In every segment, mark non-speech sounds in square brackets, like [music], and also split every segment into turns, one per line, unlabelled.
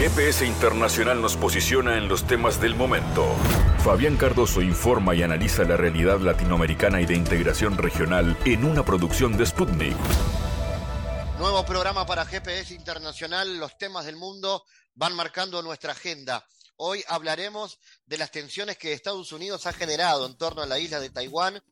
GPS Internacional nos posiciona en los temas del momento. Fabián Cardoso informa y analiza la realidad latinoamericana y de integración regional en una producción de Sputnik.
Nuevo programa para GPS Internacional. Los temas del mundo van marcando nuestra agenda. Hoy hablaremos de las tensiones que Estados Unidos ha generado en torno a la isla de Taiwán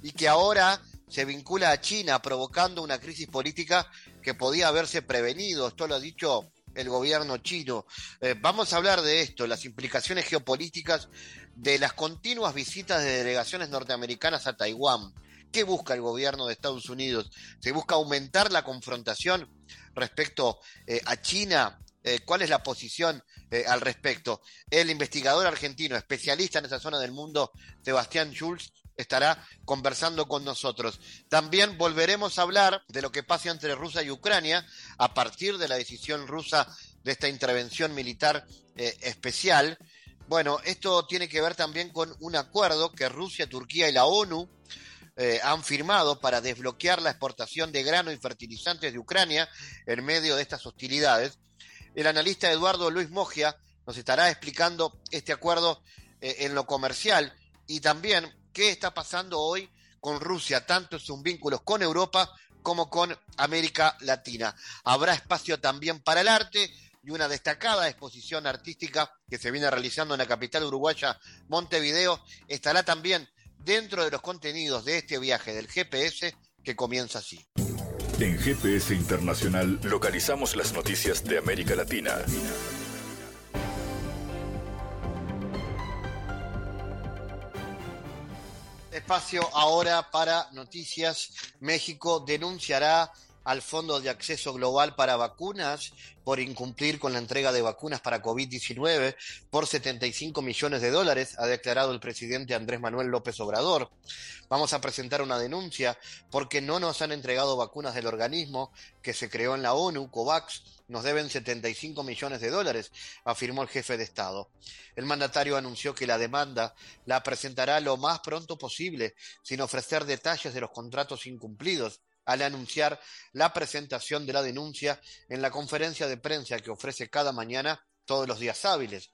y que ahora se vincula a China, provocando una crisis política que podía haberse prevenido. Esto lo ha dicho el gobierno chino. Eh, vamos a hablar de esto, las implicaciones geopolíticas de las continuas visitas de delegaciones norteamericanas a Taiwán. ¿Qué busca el gobierno de Estados Unidos? ¿Se busca aumentar la confrontación respecto eh, a China? Eh, ¿Cuál es la posición al respecto? El investigador argentino, especialista en esa zona del mundo, Sebastián Schulz, estará conversando con nosotros. También volveremos a hablar de lo que pasa entre Rusia y Ucrania a partir de la decisión rusa de esta intervención militar eh, especial. Bueno, esto tiene que ver también con un acuerdo que Rusia, Turquía y la ONU eh, han firmado para desbloquear la exportación de grano y fertilizantes de Ucrania en medio de estas hostilidades. El analista Eduardo Luis Mogia nos estará explicando este acuerdo eh, en lo comercial y también qué está pasando hoy con Rusia, tanto en sus vínculos con Europa como con América Latina. Habrá espacio también para el arte y una destacada exposición artística que se viene realizando en la capital uruguaya, Montevideo, estará también dentro de los contenidos de este viaje del GPS que comienza así.
En GPS Internacional localizamos las noticias de América Latina.
Espacio ahora para noticias. México denunciará al Fondo de Acceso Global para Vacunas por incumplir con la entrega de vacunas para COVID-19 por 75 millones de dólares, ha declarado el presidente Andrés Manuel López Obrador. Vamos a presentar una denuncia porque no nos han entregado vacunas del organismo que se creó en la ONU, COVAX, nos deben 75 millones de dólares, afirmó el jefe de Estado. El mandatario anunció que la demanda la presentará lo más pronto posible, sin ofrecer detalles de los contratos incumplidos, al anunciar la presentación de la denuncia en la conferencia de prensa que ofrece cada mañana todos los días hábiles.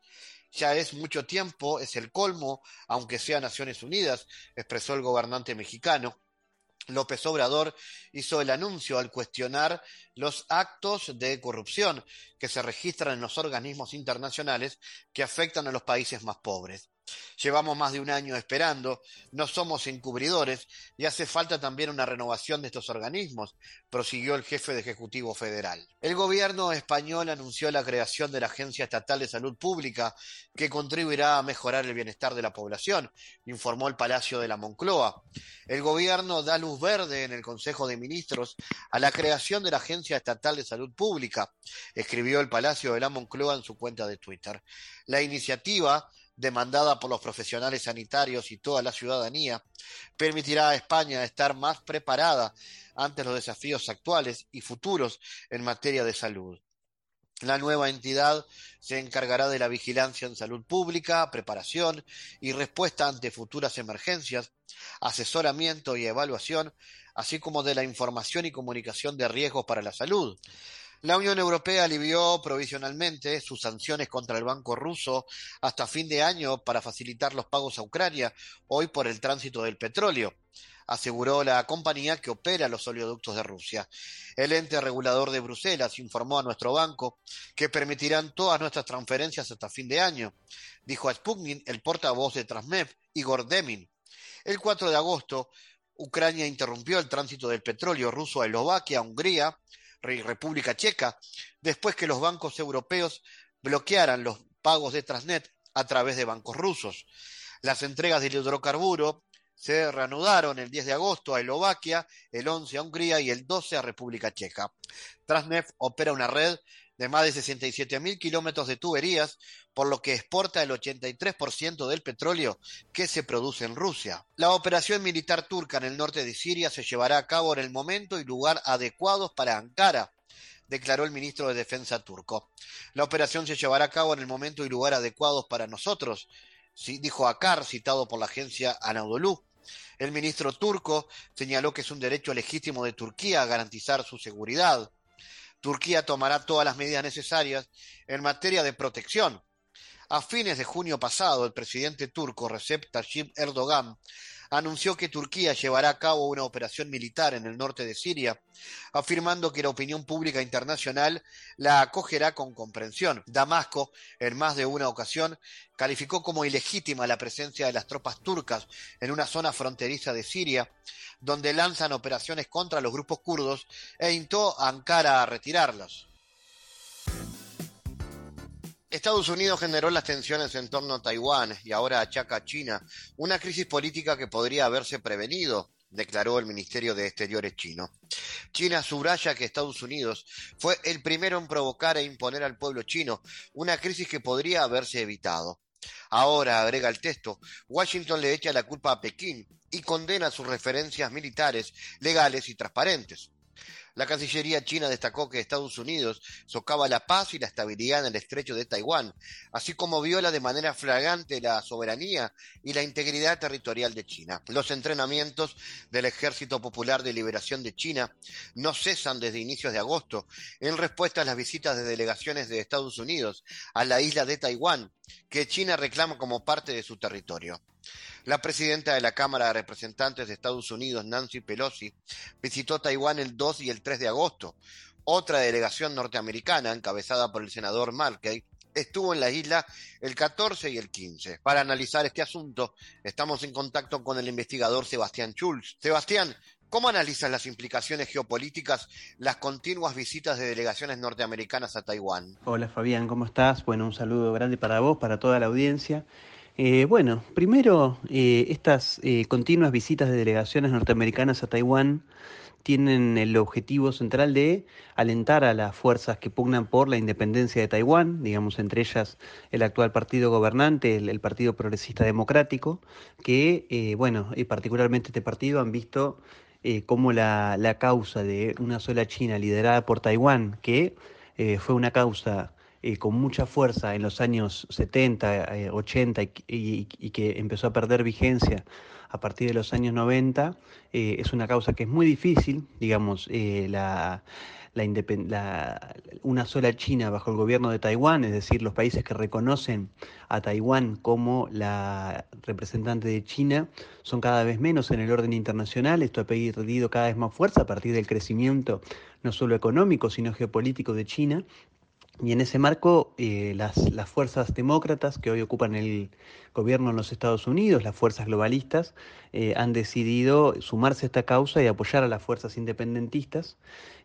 Ya es mucho tiempo, es el colmo, aunque sea Naciones Unidas, expresó el gobernante mexicano. López Obrador hizo el anuncio al cuestionar los actos de corrupción que se registran en los organismos internacionales que afectan a los países más pobres. Llevamos más de un año esperando, no somos encubridores y hace falta también una renovación de estos organismos, prosiguió el jefe de Ejecutivo Federal. El gobierno español anunció la creación de la Agencia Estatal de Salud Pública, que contribuirá a mejorar el bienestar de la población, informó el Palacio de la Moncloa. El gobierno da luz verde en el Consejo de Ministros a la creación de la Agencia Estatal de Salud Pública, escribió el Palacio de la Moncloa en su cuenta de Twitter. La iniciativa demandada por los profesionales sanitarios y toda la ciudadanía, permitirá a España estar más preparada ante los desafíos actuales y futuros en materia de salud. La nueva entidad se encargará de la vigilancia en salud pública, preparación y respuesta ante futuras emergencias, asesoramiento y evaluación, así como de la información y comunicación de riesgos para la salud. La Unión Europea alivió provisionalmente sus sanciones contra el banco ruso hasta fin de año para facilitar los pagos a Ucrania, hoy por el tránsito del petróleo aseguró la compañía que opera los oleoductos de Rusia. El ente regulador de Bruselas informó a nuestro banco que permitirán todas nuestras transferencias hasta fin de año, dijo a Sputnik el portavoz de Transmev, Igor Demin. El 4 de agosto, Ucrania interrumpió el tránsito del petróleo ruso a Eslovaquia, Hungría, República Checa, después que los bancos europeos bloquearan los pagos de Transnet a través de bancos rusos. Las entregas del hidrocarburo se reanudaron el 10 de agosto a Eslovaquia, el 11 a Hungría y el 12 a República Checa. Transnet opera una red de más de 67 mil kilómetros de tuberías, por lo que exporta el 83% del petróleo que se produce en Rusia. La operación militar turca en el norte de Siria se llevará a cabo en el momento y lugar adecuados para Ankara, declaró el ministro de Defensa turco. La operación se llevará a cabo en el momento y lugar adecuados para nosotros, dijo Akar, citado por la agencia Anadolu. El ministro turco señaló que es un derecho legítimo de Turquía garantizar su seguridad. Turquía tomará todas las medidas necesarias en materia de protección. A fines de junio pasado, el presidente turco Recep Tayyip Erdogan anunció que Turquía llevará a cabo una operación militar en el norte de Siria, afirmando que la opinión pública internacional la acogerá con comprensión. Damasco, en más de una ocasión, calificó como ilegítima la presencia de las tropas turcas en una zona fronteriza de Siria, donde lanzan operaciones contra los grupos kurdos e instó a Ankara a retirarlas. Estados Unidos generó las tensiones en torno a Taiwán y ahora achaca a China una crisis política que podría haberse prevenido, declaró el Ministerio de Exteriores chino. China subraya que Estados Unidos fue el primero en provocar e imponer al pueblo chino una crisis que podría haberse evitado. Ahora, agrega el texto, Washington le echa la culpa a Pekín y condena sus referencias militares legales y transparentes. La Cancillería china destacó que Estados Unidos socava la paz y la estabilidad en el estrecho de Taiwán, así como viola de manera flagrante la soberanía y la integridad territorial de China. Los entrenamientos del Ejército Popular de Liberación de China no cesan desde inicios de agosto en respuesta a las visitas de delegaciones de Estados Unidos a la isla de Taiwán, que China reclama como parte de su territorio. La presidenta de la Cámara de Representantes de Estados Unidos, Nancy Pelosi, visitó Taiwán el 2 y el 3 de agosto. Otra delegación norteamericana, encabezada por el senador Markey, estuvo en la isla el 14 y el 15. Para analizar este asunto, estamos en contacto con el investigador Sebastián Schulz. Sebastián, ¿Cómo analizas las implicaciones geopolíticas, las continuas visitas de delegaciones norteamericanas a Taiwán?
Hola Fabián, ¿cómo estás? Bueno, un saludo grande para vos, para toda la audiencia. Eh, bueno, primero, eh, estas eh, continuas visitas de delegaciones norteamericanas a Taiwán tienen el objetivo central de alentar a las fuerzas que pugnan por la independencia de Taiwán, digamos entre ellas el actual partido gobernante, el, Partido Progresista Democrático, que, bueno, y particularmente este partido han visto como la, la, causa de una sola China liderada por Taiwán, que fue una causa eh, con mucha fuerza en los años 70, 80 eh, y, que empezó a perder vigencia a partir de los años 90, eh, es una causa que es muy difícil, digamos, la, una sola China bajo el gobierno de Taiwán, es decir, los países que reconocen a Taiwán como la representante de China son cada vez menos en el orden internacional, esto ha perdido cada vez más fuerza a partir del crecimiento no solo económico, sino geopolítico de China, y en ese marco, eh, las, las, fuerzas demócratas que hoy ocupan el gobierno en los Estados Unidos, las fuerzas globalistas, eh, han decidido sumarse a esta causa y apoyar a las fuerzas independentistas.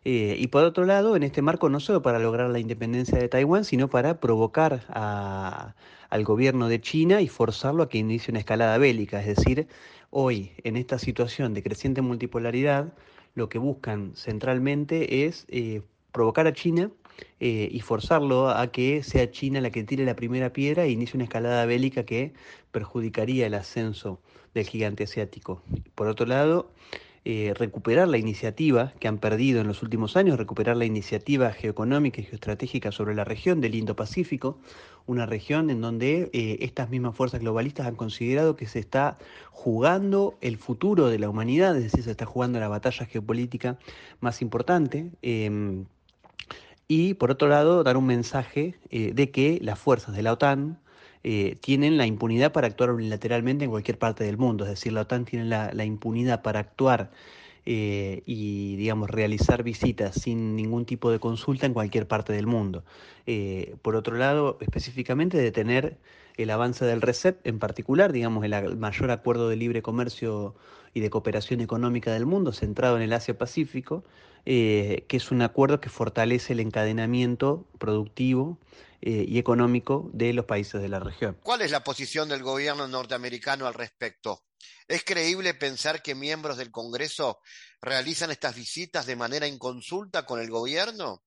Eh, y por otro lado, en este marco, no solo para lograr la independencia de Taiwán, sino para provocar al gobierno de China y forzarlo a que inicie una escalada bélica. Es decir, hoy, en esta situación de creciente multipolaridad, lo que buscan centralmente es provocar a China eh, y forzarlo a que sea China la que tire la primera piedra e inicie una escalada bélica que perjudicaría el ascenso del gigante asiático. Por otro lado, eh, recuperar la iniciativa que han perdido en los últimos años, recuperar la iniciativa geoeconómica y geoestratégica sobre la región del Indo-Pacífico, una región en donde eh, estas mismas fuerzas globalistas han considerado que se está jugando el futuro de la humanidad, es decir, se está jugando la batalla geopolítica más importante. Em, y por otro lado dar un mensaje eh, de que las fuerzas de la OTAN eh, tienen la impunidad para actuar unilateralmente en cualquier parte del mundo, es decir, la OTAN tiene la, impunidad para actuar eh, y, digamos, realizar visitas sin ningún tipo de consulta en cualquier parte del mundo. por otro lado, específicamente detener el avance del RECEP, en particular, digamos, el mayor acuerdo de libre comercio y de cooperación económica del mundo, centrado en el Asia-Pacífico, eh, que es un acuerdo que fortalece el encadenamiento productivo eh, y económico de los países de la región.
¿Cuál es la posición del gobierno norteamericano al respecto? ¿Es creíble pensar que miembros del Congreso realizan estas visitas de manera inconsulta con el gobierno?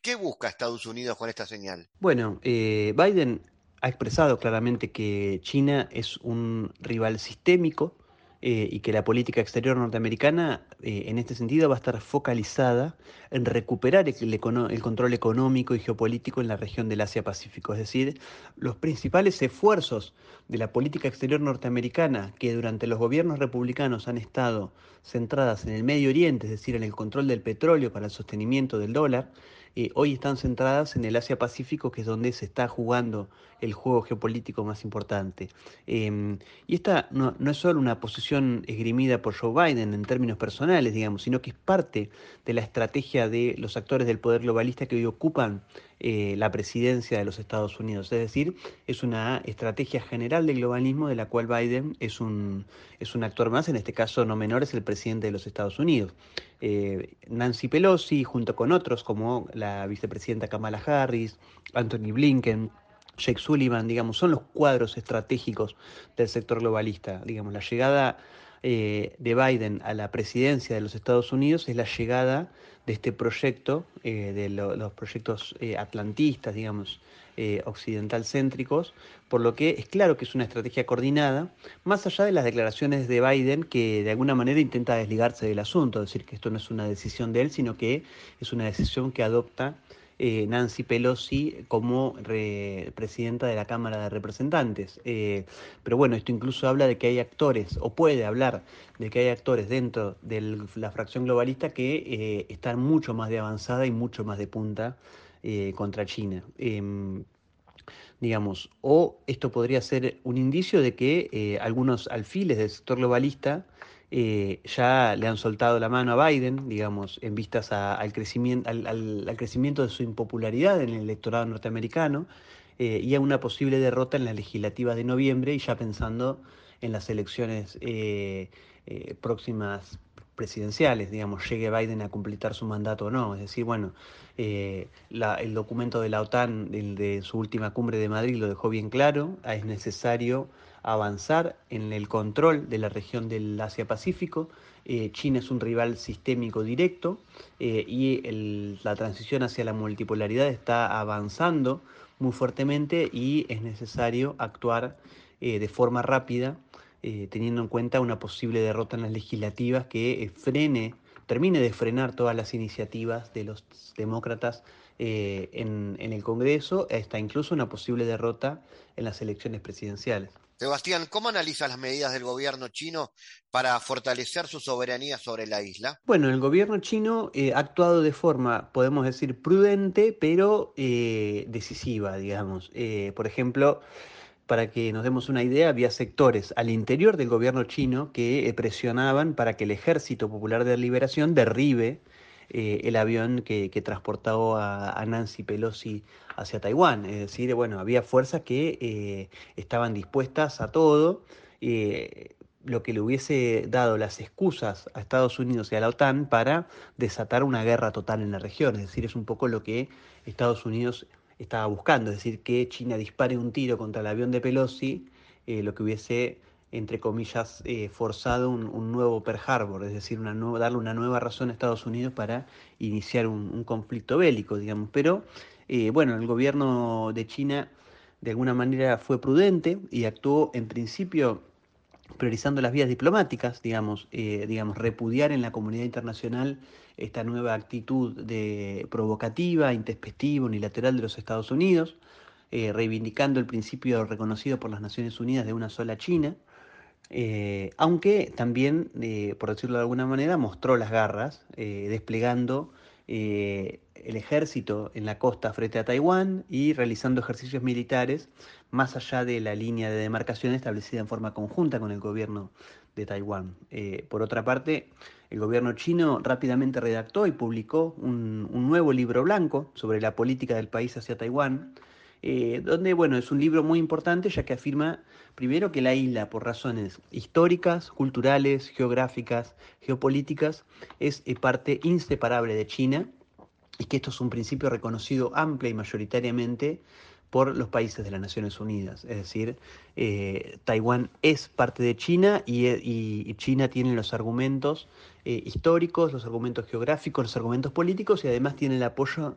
¿Qué busca Estados Unidos con esta señal?
Bueno, eh, Biden ha expresado claramente que China es un rival sistémico eh, y que la política exterior norteamericana eh, en este sentido va a estar focalizada en recuperar el, control económico y geopolítico en la región del Asia-Pacífico. Es decir, los principales esfuerzos de la política exterior norteamericana que durante los gobiernos republicanos han estado centradas en el Medio Oriente, es decir, en el control del petróleo para el sostenimiento del dólar, eh, hoy están centradas en el Asia-Pacífico, que es donde se está jugando el juego geopolítico más importante. Em, y esta no, es solo una posición esgrimida por Joe Biden en términos personales, digamos, sino que es parte de la estrategia de los actores del poder globalista que hoy ocupan eh, la presidencia de los Estados Unidos. Es decir, es una estrategia general del globalismo de la cual Biden es un, es un actor más, en este caso no menor, es el presidente de los Estados Unidos. Eh, Nancy Pelosi, junto con otros como la vicepresidenta Kamala Harris, Anthony Blinken, Jake Sullivan, digamos, son los cuadros estratégicos del sector globalista. Digamos, la llegada eh, de Biden a la presidencia de los Estados Unidos es la llegada de este proyecto, eh, de los proyectos eh, atlantistas, digamos, occidental céntricos, por lo que es claro que es una estrategia coordinada, más allá de las declaraciones de Biden que de alguna manera intenta desligarse del asunto, es decir, que esto no es una decisión de él, sino que es una decisión que adopta eh, Nancy Pelosi como presidenta de la Cámara de Representantes. Eh, pero bueno, esto incluso habla de que hay actores, o puede hablar de que hay actores dentro de la fracción globalista que eh, están mucho más de avanzada y mucho más de punta contra China em, digamos, o esto podría ser un indicio de que algunos alfiles del sector globalista eh, ya le han soltado la mano a Biden, digamos, en vistas al, crecimiento, al, crecimiento de su impopularidad en el electorado norteamericano eh, y a una posible derrota en la legislativa de noviembre y ya pensando en las elecciones eh, próximas presidenciales, digamos, llegue Biden a completar su mandato o no. Es decir, bueno, el documento de la OTAN de su última cumbre de Madrid lo dejó bien claro, es necesario avanzar en el control de la región del Asia-Pacífico. Eh, China es un rival sistémico directo eh, y la transición hacia la multipolaridad está avanzando muy fuertemente y es necesario actuar eh, de forma rápida, teniendo en cuenta una posible derrota en las legislativas que frene, termine de frenar todas las iniciativas de los demócratas en, en el Congreso, hasta incluso una posible derrota en las elecciones presidenciales.
Sebastián, ¿cómo analiza las medidas del gobierno chino para fortalecer su soberanía sobre la isla?
Bueno, el gobierno chino eh, ha actuado de forma, podemos decir, prudente, pero eh, decisiva, digamos. Eh, por ejemplo, para que nos demos una idea, había sectores al interior del gobierno chino que presionaban para que el Ejército Popular de Liberación derribe el avión que, transportaba a Nancy Pelosi hacia Taiwán. Es decir, bueno, había fuerzas que eh, estaban dispuestas a todo. Eh, lo que le hubiese dado las excusas a Estados Unidos y a la OTAN para desatar una guerra total en la región. Es decir, es un poco lo que Estados Unidos estaba buscando, es decir, que China dispare un tiro contra el avión de Pelosi, eh, lo que hubiese, entre comillas, forzado un, nuevo Pearl Harbor, es decir, darle una nueva razón a Estados Unidos para iniciar un, un conflicto bélico, digamos. Pero eh, bueno, el gobierno de China de alguna manera fue prudente y actuó en principio priorizando las vías diplomáticas, digamos, eh, digamos, repudiar en la comunidad internacional esta nueva actitud de provocativa, intespectiva, unilateral de los Estados Unidos, eh, reivindicando el principio reconocido por las Naciones Unidas de una sola China, aunque también, por decirlo de alguna manera, mostró las garras, desplegando eh, el ejército en la costa frente a Taiwán y realizando ejercicios militares más allá de la línea de demarcación establecida en forma conjunta con el gobierno de Taiwán. Eh, por otra parte, el gobierno chino rápidamente redactó y publicó un, nuevo libro blanco sobre la política del país hacia Taiwán, eh, donde, bueno, es un libro muy importante ya que afirma primero que la isla, por razones históricas, culturales, geográficas, geopolíticas, es eh, parte inseparable de China y que esto es un principio reconocido amplia y mayoritariamente por los países de las Naciones Unidas. Es decir, eh, Taiwán es parte de China y, China tiene los argumentos históricos, los argumentos geográficos, los argumentos políticos y además tiene el apoyo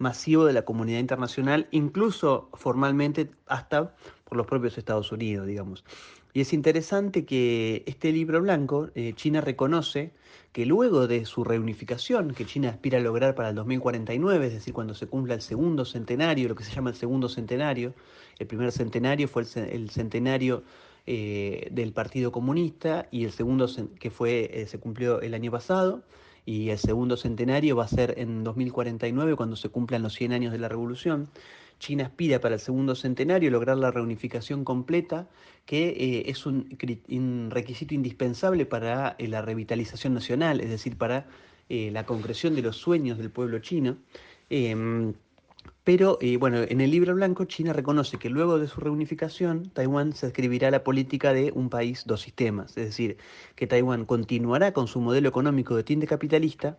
masivo de la comunidad internacional, incluso formalmente hasta por los propios Estados Unidos, digamos. Y es interesante que este libro blanco, eh, China reconoce que luego de su reunificación, que China aspira a lograr para el 2049, es decir, cuando se cumpla el segundo centenario, lo que se llama el segundo centenario, el primer centenario fue el, centenario eh, del Partido Comunista y el segundo que fue eh, se cumplió el año pasado y el segundo centenario va a ser en 2049 cuando se cumplan los 100 años de la revolución. China aspira para el segundo centenario lograr la reunificación completa, que eh, es un, requisito indispensable para eh, la revitalización nacional, es decir, para eh, la concreción de los sueños del pueblo chino. Pero bueno, en el libro blanco China reconoce que luego de su reunificación, Taiwán se escribirá la política de un país, dos sistemas, es decir, que Taiwán continuará con su modelo económico de tinte capitalista,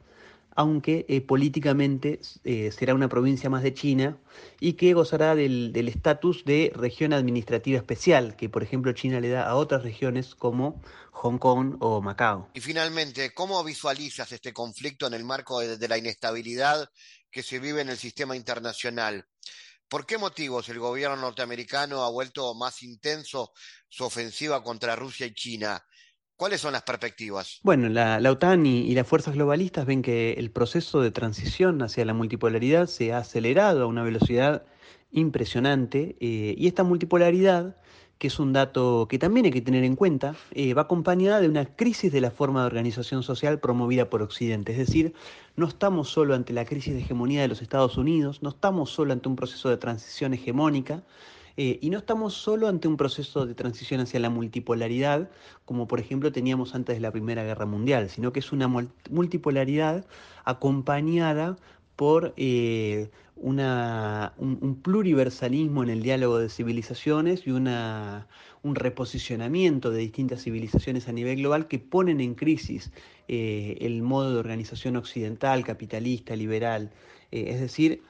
aunque eh, políticamente eh, será una provincia más de China y que gozará del estatus de región administrativa especial, que por ejemplo China le da a otras regiones como Hong Kong o Macao.
Y finalmente, ¿cómo visualizas este conflicto en el marco de la inestabilidad que se vive en el sistema internacional? ¿Por qué motivos el gobierno norteamericano ha vuelto más intenso su ofensiva contra Rusia y China? ¿Cuáles son las perspectivas?
Bueno, la, OTAN y, las fuerzas globalistas ven que el proceso de transición hacia la multipolaridad se ha acelerado a una velocidad impresionante eh, y esta multipolaridad, que es un dato que también hay que tener en cuenta, eh, va acompañada de una crisis de la forma de organización social promovida por Occidente. Es decir, no estamos solo ante la crisis de hegemonía de los Estados Unidos, no estamos solo ante un proceso de transición hegemónica, eh, y no estamos solo ante un proceso de transición hacia la multipolaridad, como por ejemplo teníamos antes de la Primera Guerra Mundial, sino que es una multipolaridad acompañada por eh, un, pluriversalismo en el diálogo de civilizaciones y una, un reposicionamiento de distintas civilizaciones a nivel global que ponen en crisis eh, el modo de organización occidental, capitalista, liberal. es decir,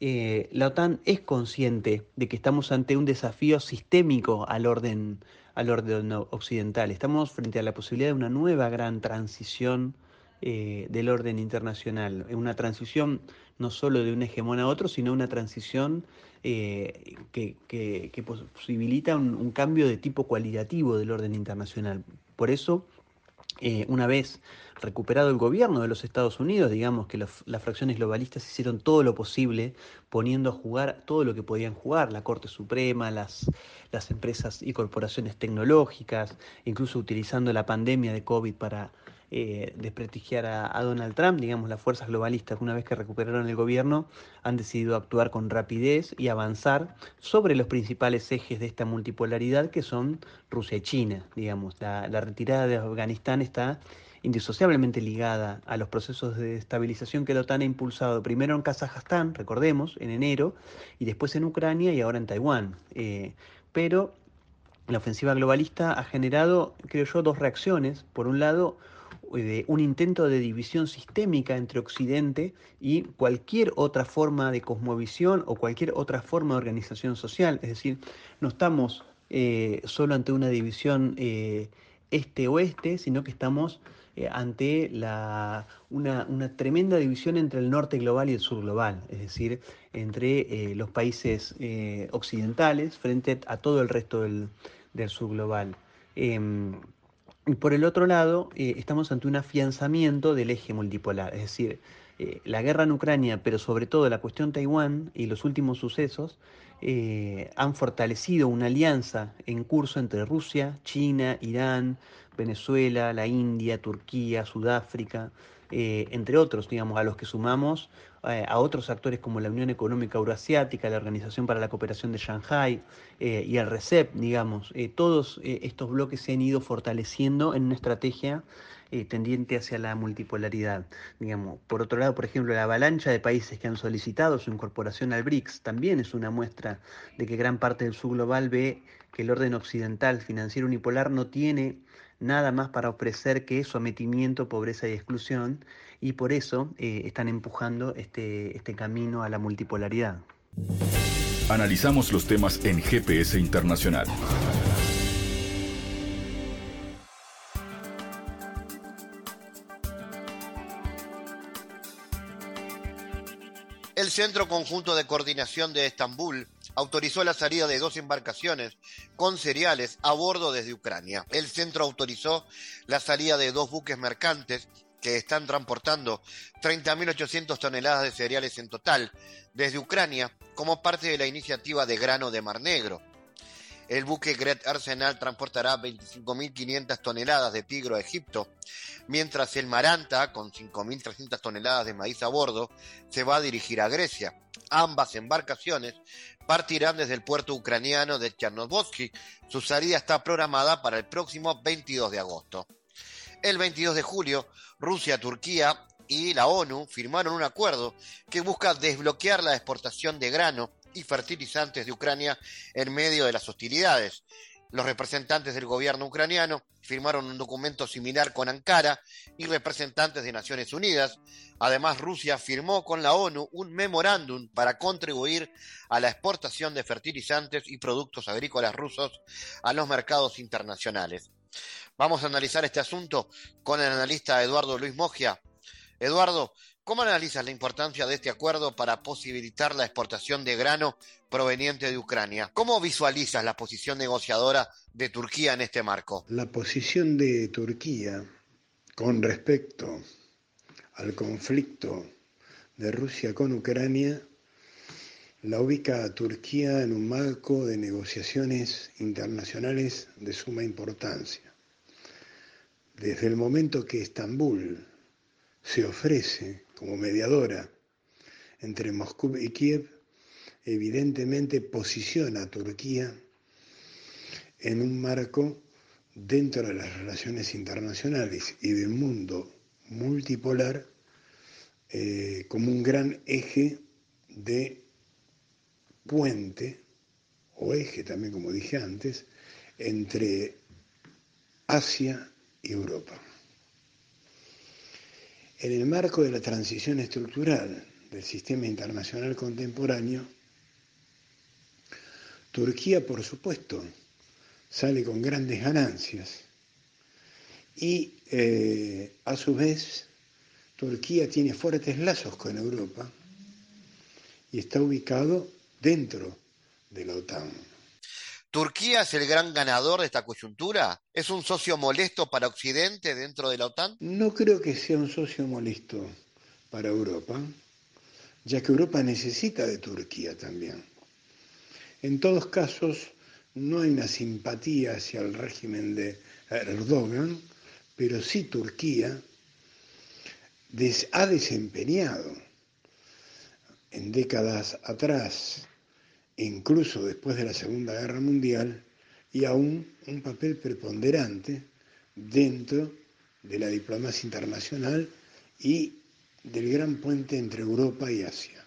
eh, la OTAN es consciente de que estamos ante un desafío sistémico al orden, al orden occidental. Estamos frente a la posibilidad de una nueva gran transición eh, del orden internacional. Una transición no solo de un hegemón a otro, sino una transición eh, que, posibilita un cambio de tipo cualitativo del orden internacional. Por eso, una vez recuperado el gobierno de los Estados Unidos, digamos que las fracciones globalistas hicieron todo lo posible poniendo a jugar todo lo que podían jugar, la Corte Suprema, las, las empresas y corporaciones tecnológicas, incluso utilizando la pandemia de COVID para eh, desprestigiar a, Donald Trump, digamos, las fuerzas globalistas, una vez que recuperaron el gobierno, han decidido actuar con rapidez y avanzar sobre los principales ejes de esta multipolaridad que son Rusia y China, digamos. La, retirada de Afganistán está indisociablemente ligada a los procesos de estabilización que la OTAN ha impulsado primero en Kazajstán, recordemos, en enero, y después en Ucrania y ahora en Taiwán. Eh, pero la ofensiva globalista ha generado, creo yo, dos reacciones. Por un lado, de un intento de división sistémica entre Occidente y cualquier otra forma de cosmovisión o cualquier otra forma de organización social. Es decir, no estamos eh, solo ante una división eh, este-oeste, sino que estamos eh, ante la, una, tremenda división entre el norte global y el sur global, es decir, entre eh, los países eh, occidentales frente a todo el resto del, sur global. Y por el otro lado, estamos ante un afianzamiento del eje multipolar, es decir, la guerra en Ucrania, pero sobre todo la cuestión Taiwán y los últimos sucesos, han fortalecido una alianza en curso entre Rusia, China, Irán, Venezuela, la India, Turquía, Sudáfrica, eh, entre otros, digamos, a los que sumamos eh, a otros actores como la Unión Económica Euroasiática, la Organización para la Cooperación de Shanghái eh, y el RECEP, digamos, todos estos bloques se han ido fortaleciendo en una estrategia tendiente hacia la multipolaridad. Digamos. Por otro lado, por ejemplo, la avalancha de países que han solicitado su incorporación al BRICS también es una muestra de que gran parte del subglobal ve que el orden occidental financiero unipolar no tiene nada más para ofrecer que sometimiento, pobreza y exclusión, y por eso eh, están empujando este, este camino a la multipolaridad.
Analizamos los temas en GPS Internacional.
El Centro Conjunto de Coordinación de Estambul autorizó la salida de dos embarcaciones con cereales a bordo desde Ucrania. El centro autorizó la salida de dos buques mercantes que están transportando 30.800 toneladas de cereales en total desde Ucrania como parte de la iniciativa de grano de Mar Negro. El buque Gret Arsenal transportará 25.500 toneladas de tigro a Egipto, mientras el Maranta, con 5.300 toneladas de maíz a bordo, se va a dirigir a Grecia. Ambas embarcaciones partirán desde el puerto ucraniano de Chernobyl. Su salida está programada para el próximo 22 de agosto. El 22 de julio, Rusia, Turquía y la ONU firmaron un acuerdo que busca desbloquear la exportación de grano y fertilizantes de Ucrania en medio de las hostilidades. Los representantes del gobierno ucraniano firmaron un documento similar con Ankara y representantes de Naciones Unidas. Además, Rusia firmó con la ONU un memorándum para contribuir a la exportación de fertilizantes y productos agrícolas rusos a los mercados internacionales. Vamos a analizar este asunto con el analista Eduardo Luis Mogia. Eduardo, ¿Cómo analizas la importancia de este acuerdo para posibilitar la exportación de grano proveniente de Ucrania? ¿Cómo visualizas la posición negociadora de Turquía en este marco?
La posición de Turquía con respecto al conflicto de Rusia con Ucrania la ubica a Turquía en un marco de negociaciones internacionales de suma importancia. Desde el momento que Estambul se ofrece como mediadora entre Moscú y Kiev, evidentemente posiciona a Turquía en un marco dentro de las relaciones internacionales y del mundo multipolar eh, como un gran eje de puente, o eje también como dije antes, entre Asia Europa. En el marco de la transición estructural del sistema internacional contemporáneo, Turquía, por supuesto, sale con grandes ganancias y eh, a su vez Turquía tiene fuertes lazos con Europa y está ubicado dentro de la OTAN.
¿Turquía es el gran ganador de esta coyuntura? ¿Es un socio molesto para Occidente dentro de la OTAN?
No creo que sea un socio molesto para Europa, ya que Europa necesita de Turquía también. En todos casos, no hay una simpatía hacia el régimen de Erdogan, pero sí Turquía ha desempeñado en décadas atrás incluso después de la Segunda Guerra Mundial, y aún un papel preponderante dentro de la diplomacia internacional y del gran puente entre Europa y Asia.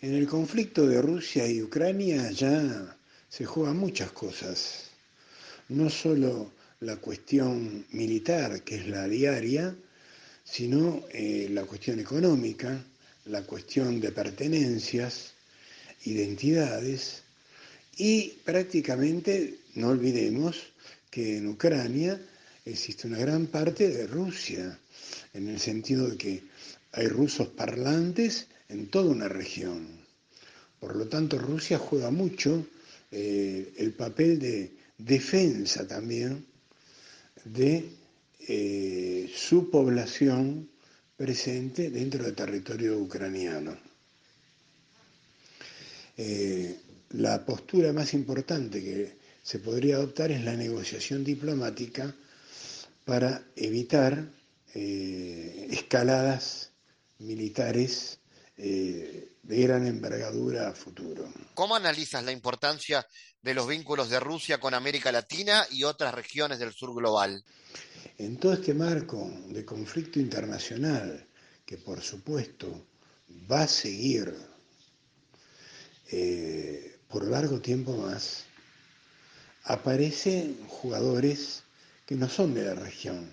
En el conflicto de Rusia y Ucrania ya se juegan muchas cosas, no solo la cuestión militar, que es la diaria, sino eh, la cuestión económica, la cuestión de pertenencias, identidades y prácticamente no olvidemos que en Ucrania existe una gran parte de Rusia, en el sentido de que hay rusos parlantes en toda una región. Por lo tanto, Rusia juega mucho eh, el papel de defensa también de eh, su población presente dentro del territorio ucraniano. Eh, la postura más importante que se podría adoptar es la negociación diplomática para evitar eh, escaladas militares eh, de gran envergadura a futuro.
¿Cómo analizas la importancia de los vínculos de Rusia con América Latina y otras regiones del sur global?
En todo este marco de conflicto internacional, que por supuesto va a seguir eh, por largo tiempo más, aparecen jugadores que no son de la región,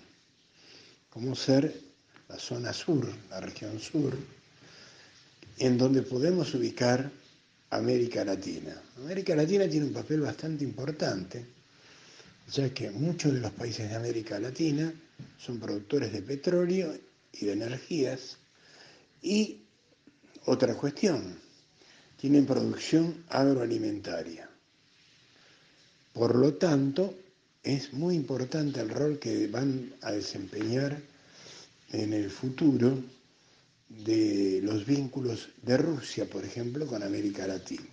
como ser la zona sur, la región sur, en donde podemos ubicar América Latina. América Latina tiene un papel bastante importante ya que muchos de los países de América Latina son productores de petróleo y de energías Y otra cuestión, tienen producción agroalimentaria. Por lo tanto, es muy importante el rol que van a desempeñar en el futuro de los vínculos de Rusia, por ejemplo, con América Latina.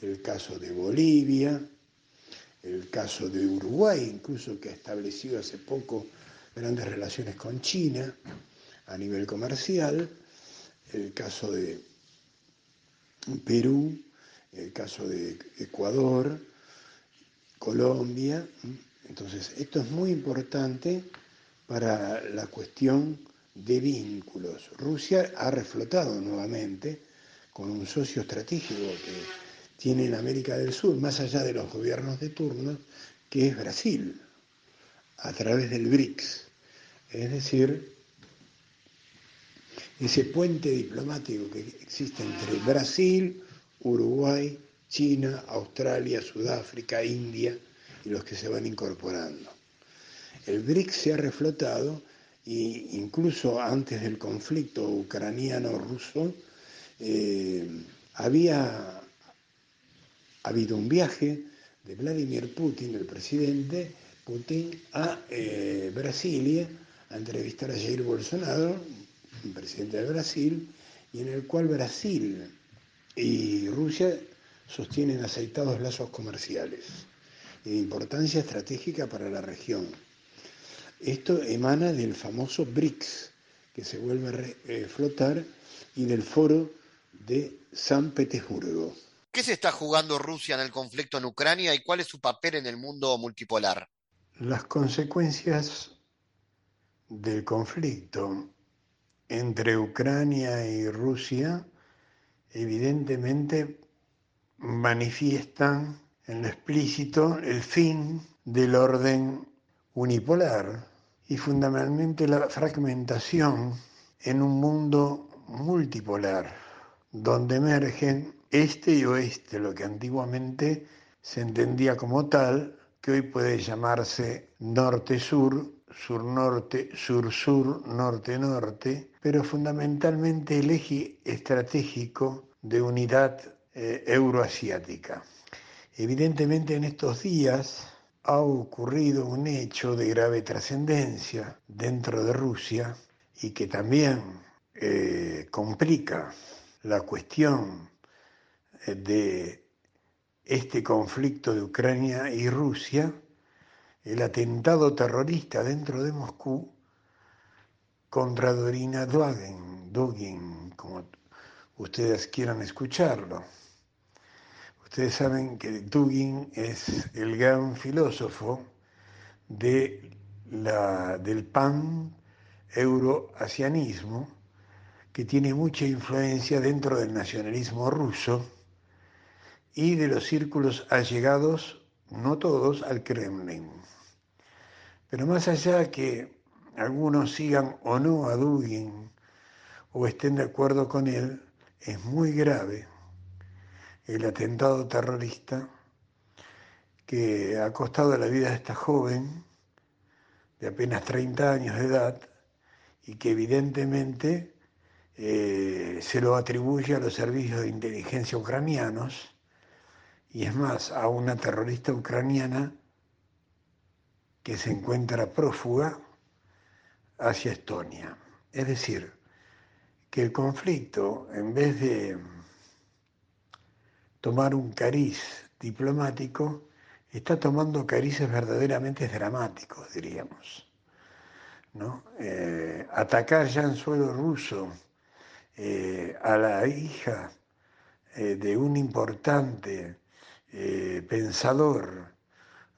El caso de Bolivia, el caso de Uruguay, incluso que ha establecido hace poco grandes relaciones con China a nivel comercial, el caso de Perú, el caso de Ecuador, Colombia. Entonces, esto es muy importante para la cuestión de vínculos. Rusia ha reflotado nuevamente con un socio estratégico que tiene en América del Sur, más allá de los gobiernos de turno, que es Brasil, a través del BRICS. Es decir, ese puente diplomático que existe entre Brasil, Uruguay, China, Australia, Sudáfrica, India y los que se van incorporando. El BRICS se ha reflotado e incluso antes del conflicto ucraniano-ruso eh, había habido un viaje de Vladimir Putin, el presidente Putin, a eh, Brasilia a entrevistar a Jair Bolsonaro, presidente de Brasil, y en el cual Brasil y Rusia sostienen aceitados lazos comerciales de importancia estratégica para la región. Esto emana del famoso BRICS, que se vuelve a eh, flotar, y del foro de San Petersburgo.
¿Qué se está jugando Rusia en el conflicto en Ucrania y cuál es su papel en el mundo multipolar?
Las consecuencias del conflicto entre Ucrania y Rusia evidentemente manifiestan en lo explícito el fin del orden unipolar y fundamentalmente la fragmentación en un mundo multipolar, donde emergen este y oeste, lo que antiguamente se entendía como tal, que hoy puede llamarse norte-sur, sur-norte, sur-sur, norte-norte, pero fundamentalmente el eje estratégico de unidad eh, euroasiática. Evidentemente en estos días ha ocurrido un hecho de grave trascendencia dentro de Rusia y que también eh, complica la cuestión de este conflicto de Ucrania y Rusia, el atentado terrorista dentro de Moscú contra Dorina Dugin, como ustedes quieran escucharlo. Ustedes saben que Dugin es el gran filósofo de la, del pan euroasianismo, que tiene mucha influencia dentro del nacionalismo ruso y de los círculos allegados, no todos, al Kremlin. Pero más allá que algunos sigan o no a Dugin o estén de acuerdo con él, es muy grave el atentado terrorista que ha costado la vida de esta joven de apenas 30 años de edad y que evidentemente eh, se lo atribuye a los servicios de inteligencia ucranianos y es más, a una terrorista ucraniana que se encuentra prófuga hacia Estonia. Es decir, que el conflicto, en vez de tomar un cariz diplomático, está tomando carices verdaderamente dramáticos, diríamos. ¿no? Eh, atacar ya en suelo ruso eh, a la hija eh, de un importante pensador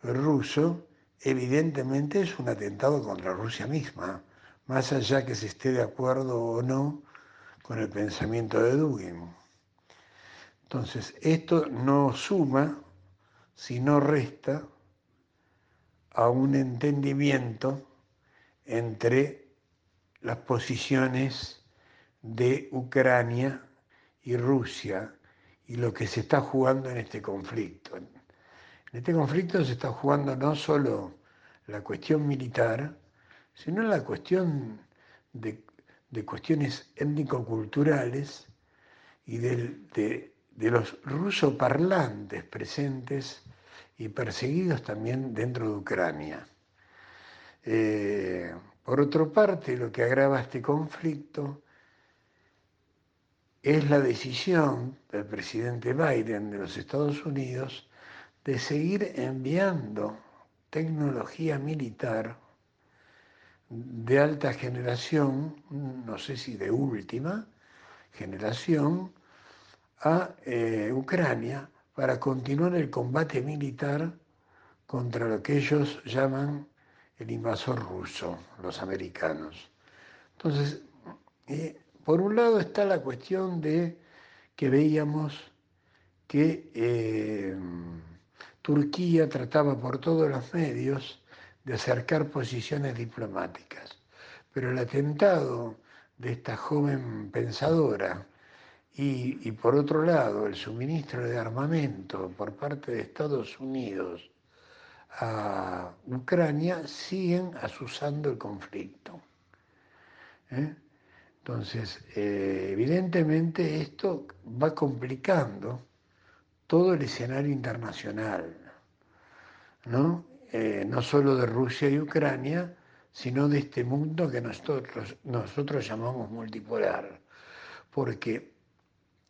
ruso evidentemente es un atentado contra Rusia misma, más allá que se esté de acuerdo o no con el pensamiento de Dugin. Entonces, esto no suma, sino resta a un entendimiento entre las posiciones de Ucrania y Rusia y lo que se está jugando en este conflicto. En este conflicto se está jugando no solo la cuestión militar, sino la cuestión de, de cuestiones étnico-culturales y de, los rusoparlantes presentes y perseguidos también dentro de Ucrania. Eh, por otra parte, lo que agrava este conflicto es la decisión del presidente Biden de los Estados Unidos de seguir enviando tecnología militar de alta generación, no sé si de última generación, a eh, Ucrania para continuar el combate militar contra lo que ellos llaman el invasor ruso, los americanos. Entonces, eh, por un lado está la cuestión de que veíamos que eh, Turquía trataba por todos los medios de acercar posiciones diplomáticas, pero el atentado de esta joven pensadora y, y por otro lado el suministro de armamento por parte de Estados Unidos a Ucrania siguen asusando el conflicto. ¿eh? Entonces, eh, evidentemente esto va complicando todo el escenario internacional, ¿no? Eh, no solo de Rusia y Ucrania, sino de este mundo que nosotros, nosotros llamamos multipolar. Porque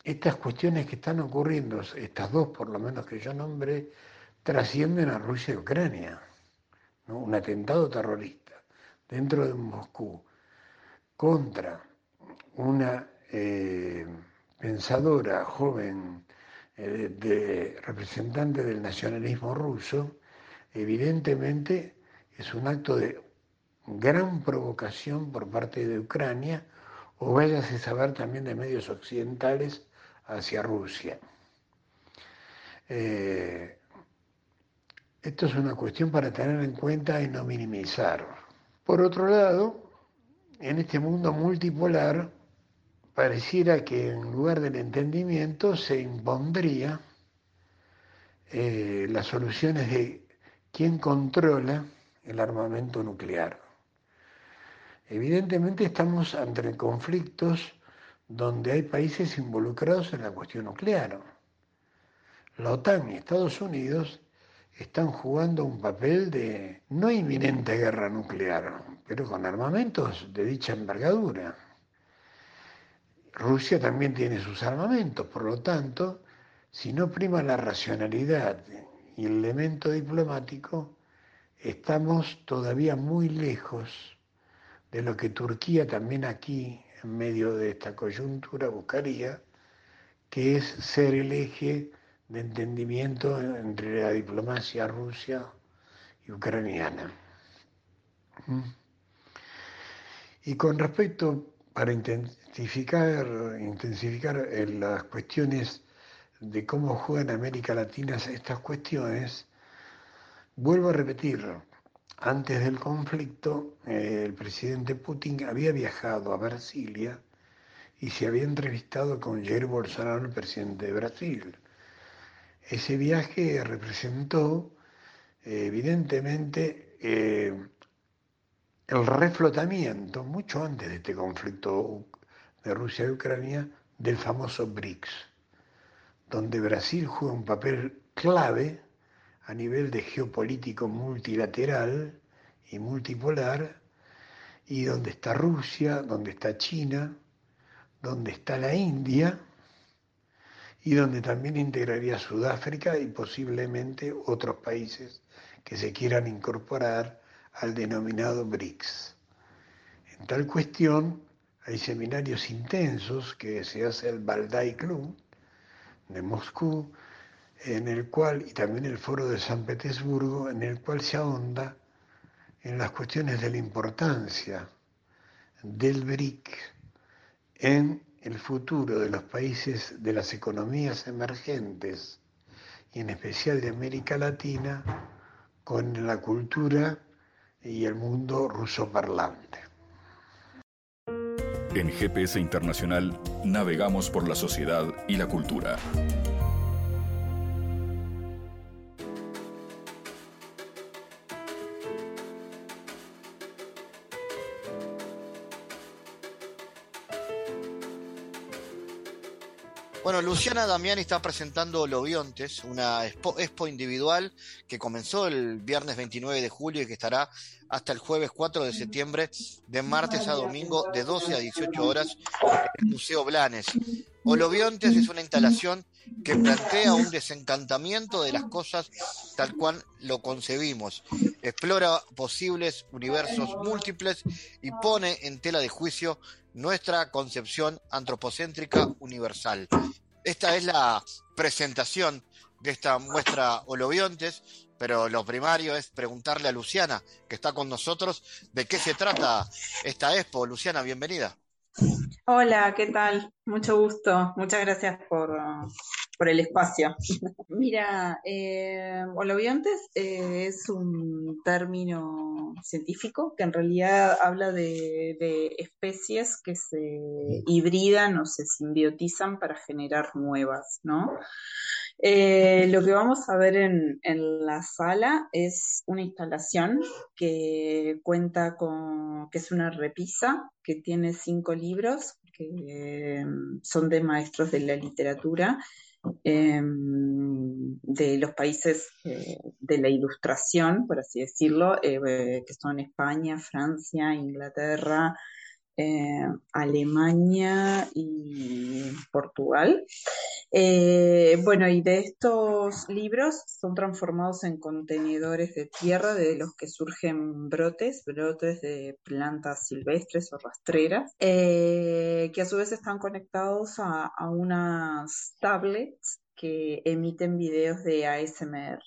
estas cuestiones que están ocurriendo, estas dos por lo menos que yo nombré, trascienden a Rusia y Ucrania. Un atentado terrorista dentro de Moscú contra una eh, pensadora joven eh, representante del nacionalismo ruso, evidentemente es un acto de gran provocación por parte de Ucrania, o váyase a saber también de medios occidentales hacia Rusia. Eh, esto es una cuestión para tener en cuenta y no minimizar. Por otro lado, en este mundo multipolar, pareciera que en lugar del entendimiento se impondría eh, las soluciones de quién controla el armamento nuclear. Evidentemente estamos ante conflictos donde hay países involucrados en la cuestión nuclear. La OTAN y Estados Unidos están jugando un papel de no inminente guerra nuclear, pero con armamentos de dicha envergadura. Rusia también tiene sus armamentos, por lo tanto, si no prima la racionalidad y el elemento diplomático, estamos todavía muy lejos de lo que Turquía también aquí, en medio de esta coyuntura, buscaría, que es ser el eje de entendimiento entre la diplomacia rusa y ucraniana. ¿Mm? Y con respecto para intensificar, intensificar eh, las cuestiones de cómo juega en América Latina estas cuestiones, vuelvo a repetir, antes del conflicto, eh, el presidente Putin había viajado a Brasilia y se había entrevistado con Jair Bolsonaro, el presidente de Brasil. Ese viaje representó, eh, evidentemente, el reflotamiento, mucho antes de este conflicto de Rusia y Ucrania, del famoso BRICS, donde Brasil juega un papel clave a nivel de geopolítico multilateral y multipolar, y donde está Rusia, donde está China, donde está la India, y donde también integraría Sudáfrica y posiblemente otros países que se quieran incorporar al denominado BRICS. En tal cuestión hay seminarios intensos que se hace el Valdai Club de Moscú, en el cual, y también el Foro de San Petersburgo, en el cual se ahonda en las cuestiones de la importancia del BRIC en el futuro de los países de las economías emergentes y en especial de América Latina con la cultura y el mundo ruso parlante.
En GPS Internacional navegamos por la sociedad y la cultura.
Bueno, Luciana Damiani está presentando Lobiontes, una expo, individual que comenzó el viernes 29 de julio y que estará hasta el jueves 4 de septiembre, de martes a domingo, de 12 a 18 horas, en el Museo Blanes. Olobiontes es una instalación que plantea un desencantamiento de las cosas tal cual lo concebimos, explora posibles universos múltiples y pone en tela de juicio nuestra concepción antropocéntrica universal. Esta es la presentación de esta muestra Holobiontes, pero lo primario es preguntarle a Luciana, que está con nosotros, de qué se trata esta expo. Luciana, bienvenida.
Hola, ¿qué tal? Mucho gusto. Muchas gracias por, por el espacio. [laughs] Mira, eh, eh, es un término científico que en realidad habla de, especies que se hibridan o se simbiotizan para generar nuevas, ¿no? Eh, lo que vamos a ver en, en, la sala es una instalación que cuenta con, que es una repisa, que tiene cinco libros que son de maestros de la literatura Em, de los países eh, de la ilustración, por así decirlo, eh, que son España, Francia, Inglaterra, eh, Alemania y Portugal. Eh, bueno, y de estos libros son transformados en contenedores de tierra de los que surgen brotes, brotes de plantas silvestres o rastreras, eh, que a su vez están conectados a, a unas tablets que emiten videos de ASMR.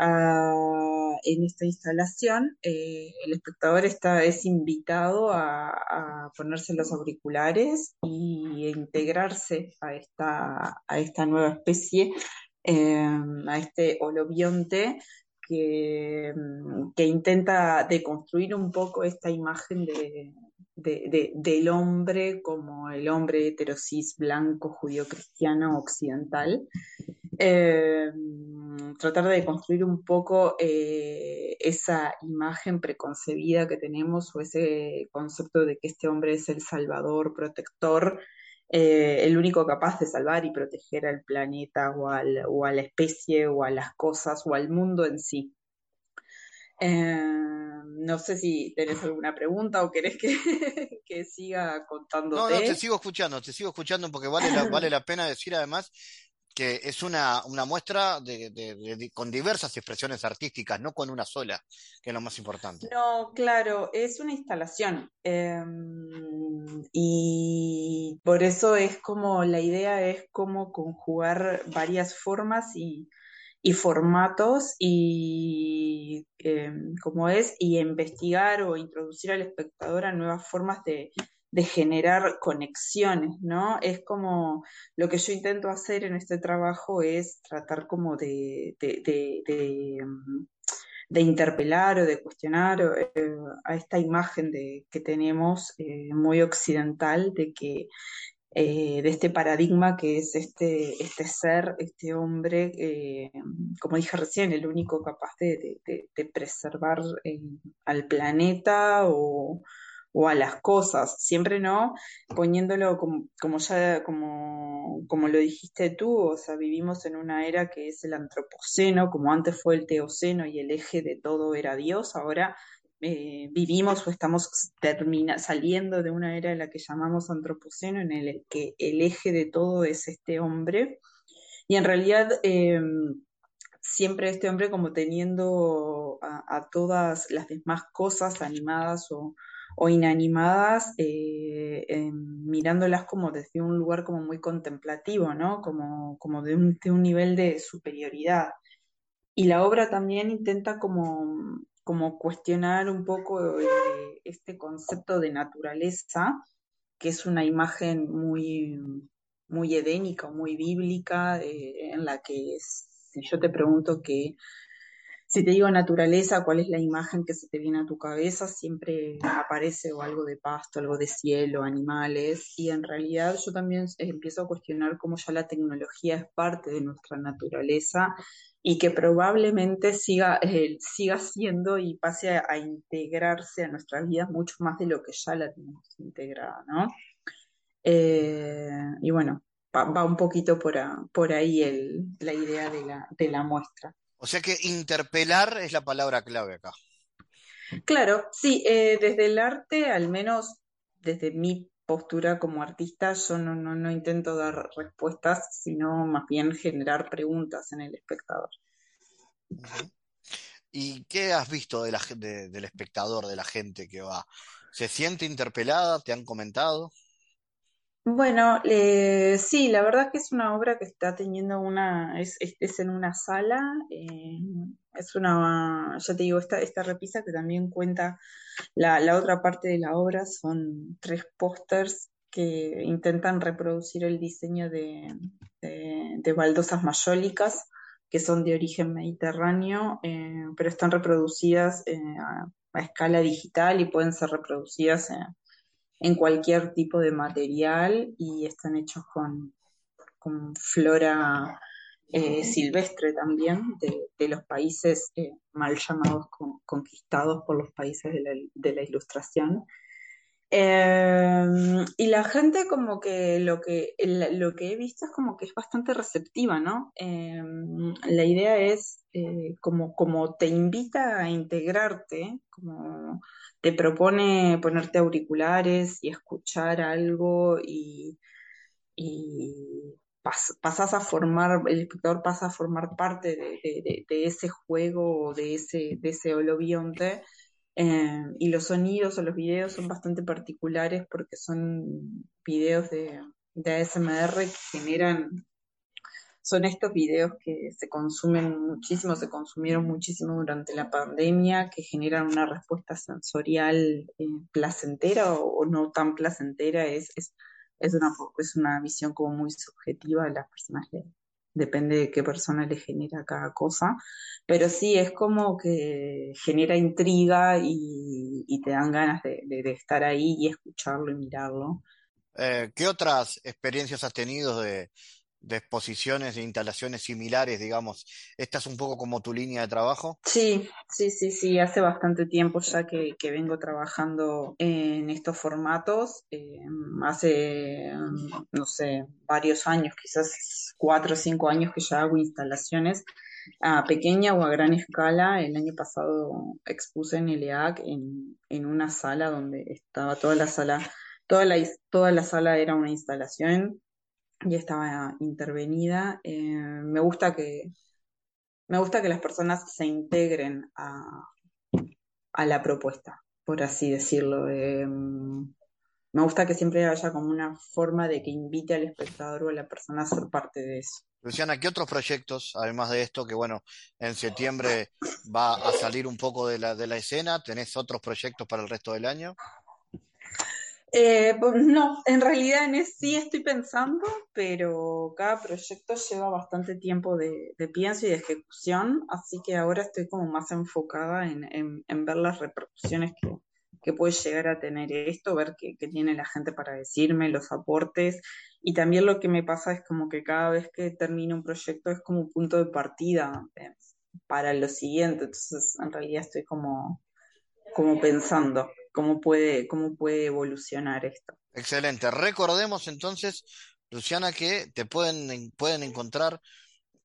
En esta instalación, eh, el espectador está, es invitado a, ponerse los auriculares y integrarse a esta, a esta nueva especie, em, a este holobionte que, intenta deconstruir un poco esta imagen de, del hombre como el hombre heterosis blanco judío cristiano occidental eh, tratar de construir un poco eh, esa imagen preconcebida que tenemos o ese concepto de que este hombre es el salvador, protector, eh, el único capaz de salvar y proteger al planeta o, o, a la especie o a las cosas o al mundo en sí. no sé si tenés alguna pregunta o querés que, [laughs] que siga contándote.
No, no, te sigo escuchando, te sigo escuchando porque vale la, vale la pena decir además que es una, una muestra de, con diversas expresiones artísticas, no con una sola, que es lo más importante.
No, claro, es una instalación. Em, y por eso es como, la idea es como conjugar varias formas y, formatos y em, como es, y investigar o introducir al espectador a nuevas formas de, de generar conexiones, ¿no? Es como lo que yo intento hacer en este trabajo es tratar como de, de, mm, interpelar o de cuestionar eh, a esta imagen de, que tenemos eh, muy occidental de que eh, de este paradigma que es este, este ser, este hombre, como dije recién, el único capaz de, preservar al planeta o, o a las cosas, siempre no poniéndolo como, ya, como, como lo dijiste tú, o sea, vivimos en una era que es el antropoceno, como antes fue el teoceno y el eje de todo era Dios, ahora eh, vivimos o estamos termina, saliendo de una era en la que llamamos antropoceno, en el que el eje de todo es este hombre, y en realidad... Em, siempre este hombre como teniendo a, todas las demás cosas animadas o, o inanimadas, eh, mirándolas como desde un lugar como muy contemplativo, ¿no? Como, como de, un, nivel de superioridad. Y la obra también intenta como, como cuestionar un poco eh, este concepto de naturaleza, que es una imagen muy, muy edénica, muy bíblica, eh, en la que yo te pregunto que si te digo naturaleza, ¿cuál es la imagen que se te viene a tu cabeza? Siempre aparece o algo de pasto, algo de cielo, animales, y en realidad yo también empiezo a cuestionar cómo ya la tecnología es parte de nuestra naturaleza y que probablemente siga, eh, siga siendo y pase a, integrarse a nuestras vidas mucho más de lo que ya la tenemos integrada, ¿no? Eh, y bueno, va, un poquito por, ahí el, la idea de la muestra.
O sea que interpelar es la palabra clave acá.
Claro, sí, eh, desde el arte, al menos desde mi postura como artista, yo no, no, intento dar respuestas, sino más bien generar preguntas en el espectador.
¿Y qué has visto de la, del espectador, de la gente que va? ¿Se siente interpelada? ¿Te han comentado?
Bueno, eh, sí, la verdad que es una obra que está teniendo una, es, es, en una sala, eh, es una, ya te digo, esta, esta repisa que también cuenta la, la otra parte de la obra, son tres pósters que intentan reproducir el diseño de, de, baldosas mayólicas, que son de origen mediterráneo, eh, pero están reproducidas a, a, escala digital y pueden ser reproducidas en cualquier tipo de material y están hechos con, con flora eh, silvestre también de, los países eh, mal llamados conquistados por los países de la, ilustración. Em, y la gente como que lo, que lo que he visto es como que es bastante receptiva, ¿no? La idea es eh, como, como te invita a integrarte, como te propone ponerte auriculares y escuchar algo y, pasas a formar, el espectador pasa a formar parte de, ese juego o de ese, de ese holobionte. Eh, y los sonidos o los videos son bastante particulares porque son videos de, de ASMR que generan son estos videos que se consumen muchísimo, se consumieron muchísimo durante la pandemia, que generan una respuesta sensorial eh, placentera o, no tan placentera, es, es, es, una, es una visión como muy subjetiva de las personas, depende de qué persona le genera cada cosa, pero sí es como que genera intriga y, te dan ganas de, estar ahí y escucharlo y mirarlo.
Eh, ¿Qué otras experiencias has tenido de, de exposiciones e instalaciones similares, digamos. ¿Esta es un poco como tu línea de trabajo?
Sí, sí, sí, sí. Hace bastante tiempo ya que, vengo trabajando en estos formatos. Eh, hace, no sé, varios años, quizás cuatro o cinco años que ya hago instalaciones a pequeña o a gran escala. El año pasado expuse en el EAC en, en una sala donde estaba toda la sala, toda la, toda la sala era una instalación y estaba intervenida. Eh, me gusta que me gusta que las personas se integren a, la propuesta, por así decirlo. Eh, me gusta que siempre haya como una forma de que invite al espectador o a la persona a ser parte de eso.
Luciana, ¿qué otros proyectos, además de esto, que bueno, en septiembre va a salir un poco de la, de la escena? ¿Tenés otros proyectos para el resto del año?
Eh, pues no, en realidad en eso sí estoy pensando, pero cada proyecto lleva bastante tiempo de, pienso y de ejecución, así que ahora estoy como más enfocada en, ver las repercusiones que, puede llegar a tener esto, ver qué, tiene la gente para decirme, los aportes, y también lo que me pasa es como que cada vez que termino un proyecto es como un punto de partida eh, para lo siguiente, entonces en realidad estoy como, como pensando cómo puede, cómo puede evolucionar esto.
Excelente. Recordemos entonces, Luciana, que te pueden, pueden encontrar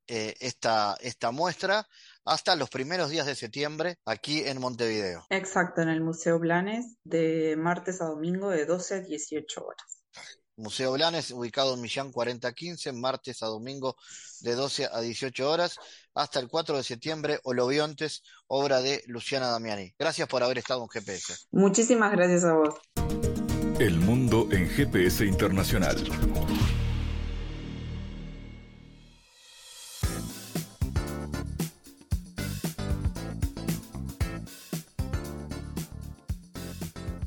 eh, esta, esta muestra hasta los primeros días de septiembre aquí en Montevideo.
Exacto, en el Museo Blanes, de martes a domingo de 12 a 18 horas.
Museo Blanes, ubicado en Millán 4015, martes a domingo de 12 a 18 horas, hasta el 4 de septiembre, Oloviontes, obra de Luciana Damiani. Gracias por haber estado en GPS.
Muchísimas gracias a vos.
El mundo en GPS Internacional.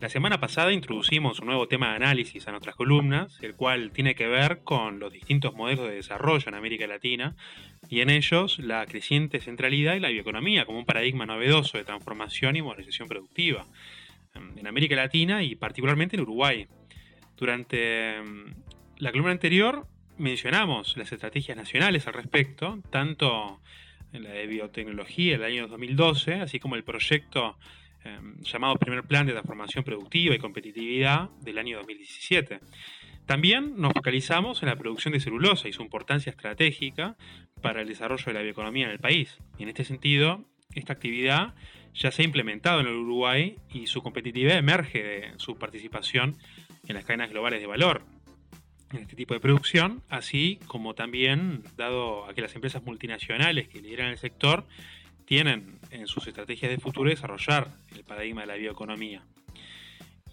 La semana pasada introducimos un nuevo tema de análisis a nuestras columnas, el cual tiene que ver con los distintos modelos de desarrollo en América Latina y en ellos la creciente centralidad y la bioeconomía como un paradigma novedoso de transformación y modernización productiva en América Latina y particularmente en Uruguay. Durante mm, la columna anterior mencionamos las estrategias nacionales al respecto, tanto en la de biotecnología el año 2012, así como el proyecto Em, llamado Primer Plan de Transformación Productiva y Competitividad del año 2017. También nos focalizamos en la producción de celulosa y su importancia estratégica para el desarrollo de la bioeconomía en el país. Y en este sentido, esta actividad ya se ha implementado en el Uruguay y su competitividad emerge de su participación en las cadenas globales de valor en este tipo de producción, así como también dado a que las empresas multinacionales que lideran el sector tienen en sus estrategias de futuro desarrollar el paradigma de la bioeconomía.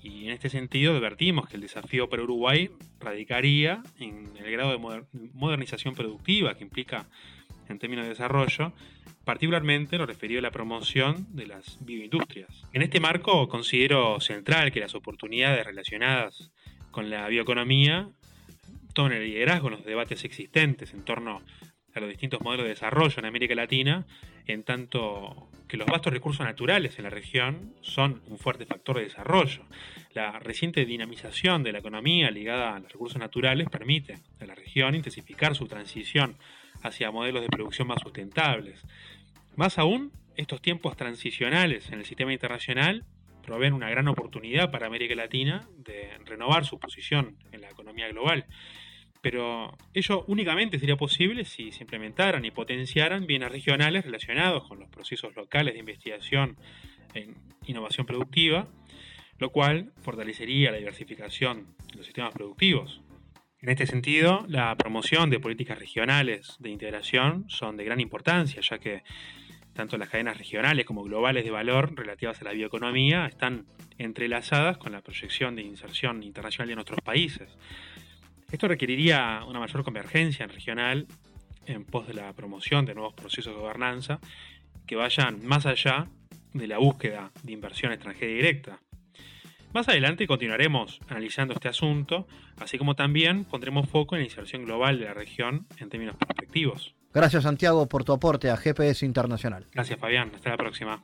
Y en este sentido advertimos que el desafío para Uruguay radicaría en el grado de modernización productiva que implica en términos de desarrollo, particularmente lo referido a la promoción de las bioindustrias. En este marco considero central que las oportunidades relacionadas con la bioeconomía tomen el liderazgo en los debates existentes en torno a los distintos modelos de desarrollo en América Latina, en tanto que los vastos recursos naturales en la región son un fuerte factor de desarrollo. La reciente dinamización de la economía ligada a los recursos naturales permite a la región intensificar su transición hacia modelos de producción más sustentables. Más aún, estos tiempos transicionales en el sistema internacional proveen una gran oportunidad para América Latina de renovar su posición en la economía global pero ello únicamente sería posible si se implementaran y potenciaran bienes regionales relacionados con los procesos locales de investigación en innovación productiva, lo cual fortalecería la diversificación de los sistemas productivos. En este sentido, la promoción de políticas regionales de integración son de gran importancia, ya que tanto las cadenas regionales como globales de valor relativas a la bioeconomía están entrelazadas con la proyección de inserción internacional de nuestros países. Esto requeriría una mayor convergencia regional en pos de la promoción de nuevos procesos de gobernanza que vayan más allá de la búsqueda de inversión extranjera directa. Más adelante continuaremos analizando este asunto, así como también pondremos foco en la inserción global de la región en términos prospectivos.
Gracias Santiago por tu aporte a GPS Internacional.
Gracias Fabián, hasta la próxima.